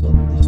Thank.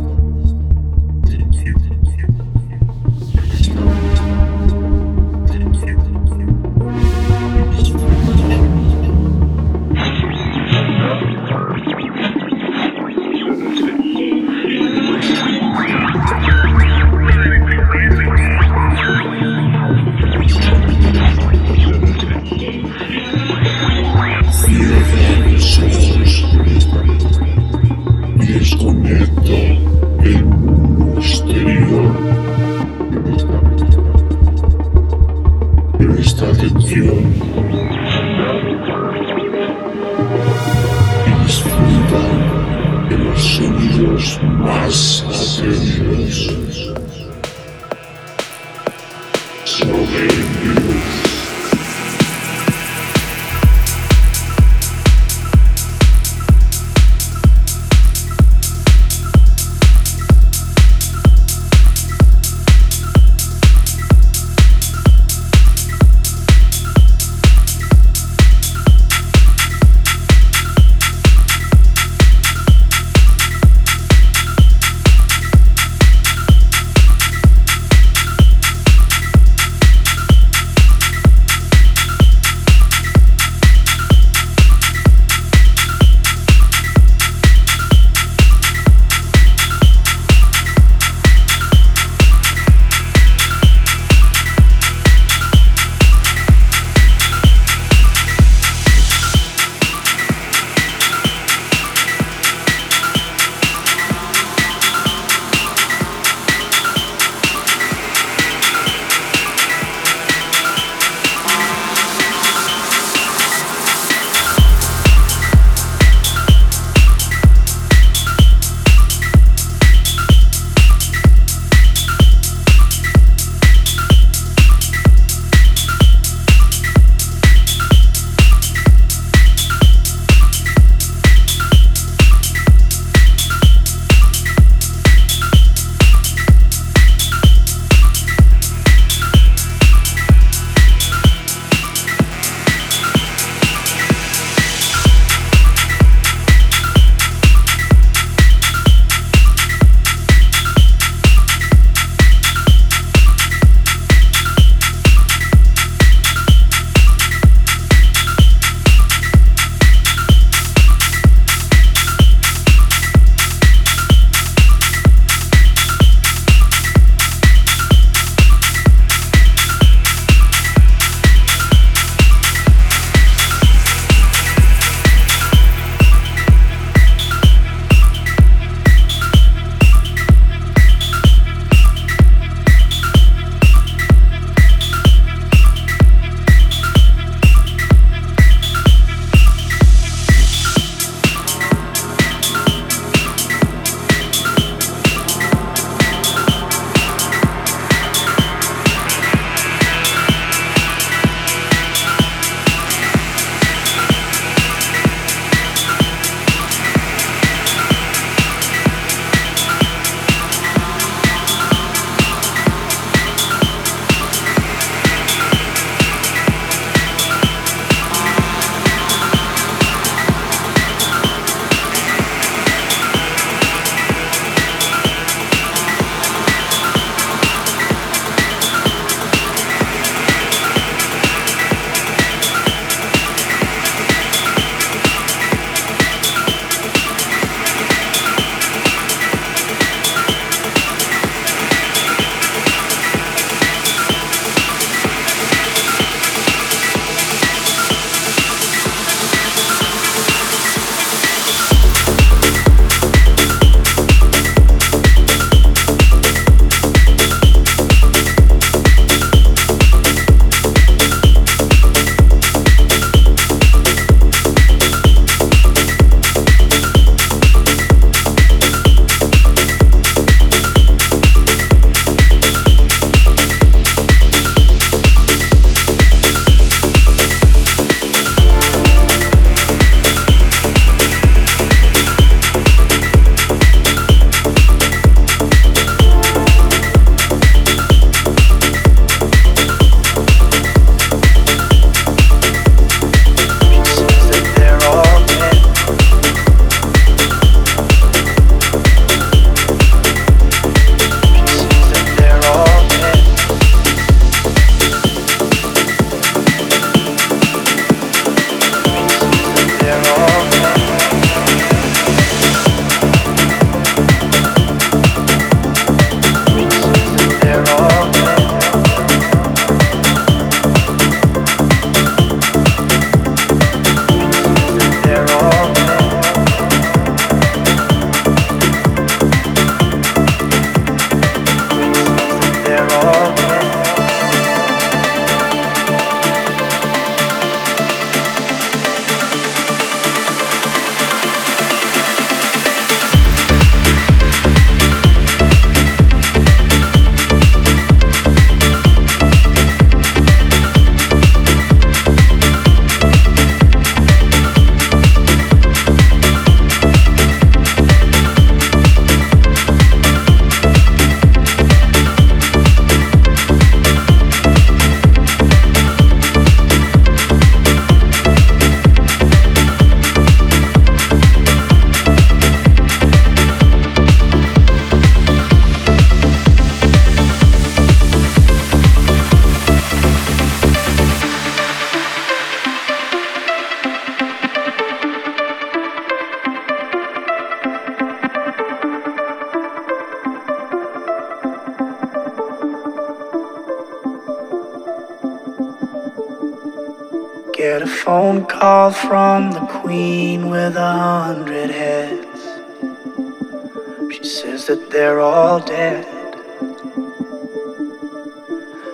All dead.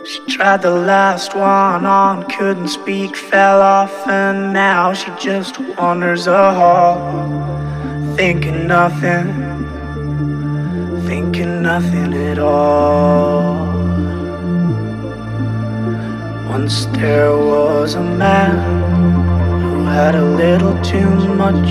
She tried the last one on, couldn't speak, fell off, and now she just wanders a hall, thinking nothing, thinking nothing at all. Once there was a man who had a little too much